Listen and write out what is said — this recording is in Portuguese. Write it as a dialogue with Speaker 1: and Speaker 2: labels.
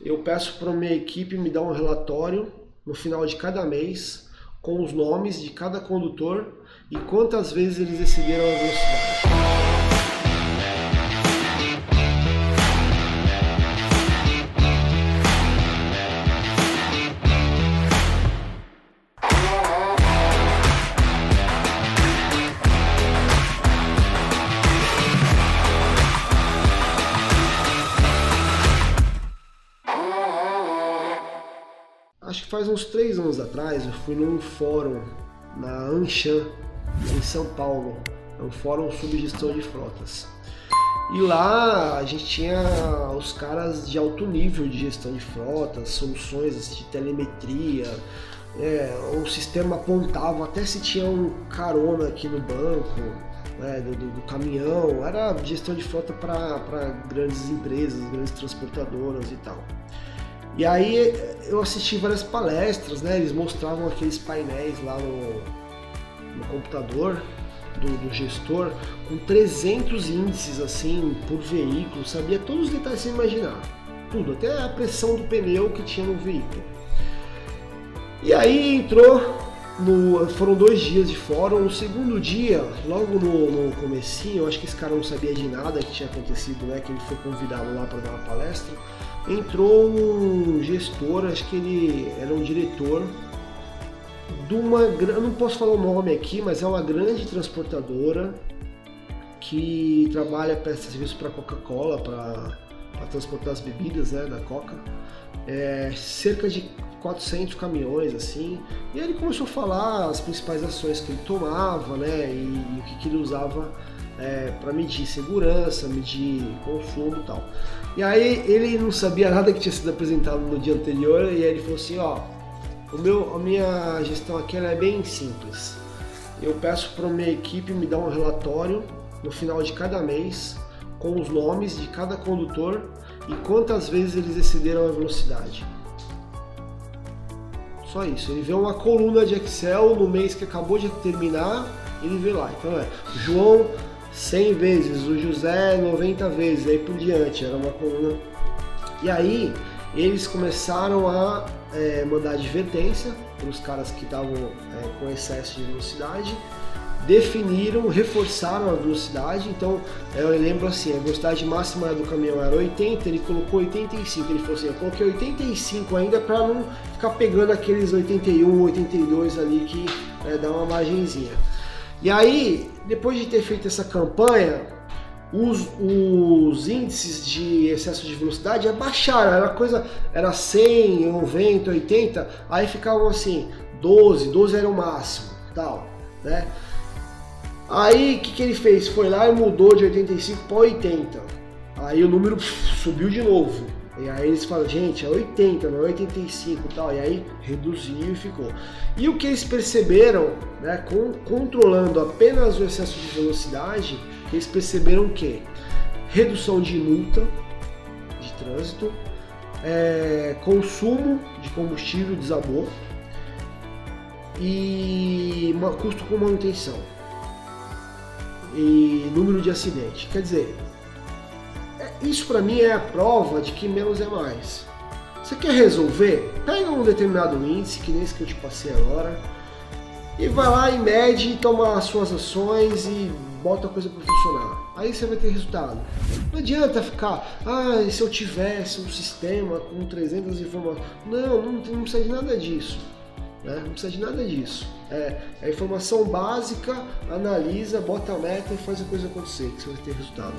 Speaker 1: Eu peço para minha equipe me dar um relatório no final de cada mês com os nomes de cada condutor e quantas vezes eles excederam a velocidade. Acho que faz uns três anos atrás, eu fui num fórum na Anshan, em São Paulo. É um fórum sobre gestão de frotas. E lá a gente tinha os caras de alto nível de gestão de frotas, soluções de telemetria, é, o sistema apontava até se tinha um carona aqui no banco, né, do, do, caminhão, era gestão de frota para grandes empresas, grandes transportadoras e tal. E aí eu assisti várias palestras, né? Eles mostravam aqueles painéis lá no, no computador do, do, gestor com 300 índices assim por veículo, sabia todos os detalhes sem imaginar, tudo, até a pressão do pneu que tinha no veículo. E aí entrou no, foram dois dias de fórum. No segundo dia, logo no, no comecinho, eu acho que esse cara não sabia de nada que tinha acontecido, né? Que ele foi convidado lá para dar uma palestra entrou um gestor, acho que ele era um diretor de uma, eu não posso falar o nome aqui, mas é uma grande transportadora que trabalha, presta serviço para Coca-Cola, para transportar as bebidas né, da Coca. É, cerca de 400 caminhões assim. E ele começou a falar as principais ações que ele tomava, né, e, e o que, que ele usava é, para medir segurança, medir consumo e tal. E aí ele não sabia nada que tinha sido apresentado no dia anterior e aí ele falou assim, ó, o meu, a minha gestão aqui é bem simples. Eu peço para minha equipe me dar um relatório no final de cada mês com os nomes de cada condutor e quantas vezes eles excederam a velocidade. Só isso. Ele vê uma coluna de Excel no mês que acabou de terminar, ele vê lá. Então é, João 100 vezes, o José 90 vezes, aí por diante, era uma coluna. E aí eles começaram a é, mandar advertência para os caras que estavam é, com excesso de velocidade, definiram, reforçaram a velocidade. Então eu lembro assim, a velocidade máxima do caminhão era 80, ele colocou 85. Ele falou assim: eu coloquei 85 ainda para não ficar pegando aqueles 81, 82 ali que é, dá uma margenzinha. E aí, depois de ter feito essa campanha, os, os, índices de excesso de velocidade abaixaram, era coisa, era 100, 90, 80, aí ficavam assim, 12, 12 era o máximo, tal, né? Aí o que, que ele fez? Foi lá e mudou de 85 para 80. Aí o número subiu de novo. E aí eles falam, gente, é 80, não é 85 e tal. E aí reduziu e ficou. E o que eles perceberam, né, com, controlando apenas o excesso de velocidade, eles perceberam que redução de multa de trânsito, é, consumo de combustível desabou e custo com manutenção e número de acidentes. Quer dizer, isso para mim é a prova de que menos é mais. Você quer resolver? Pega um determinado índice, que nem esse que eu te passei agora, e vai lá e mede, toma as suas ações e bota a coisa para funcionar. Aí você vai ter resultado. Não adianta ficar, ah, se eu tivesse um sistema com 300 informações. Não, não, não precisa de nada disso. Né? Não precisa de nada disso. É, é informação básica, analisa, bota a meta e faz a coisa acontecer, que você vai ter resultado.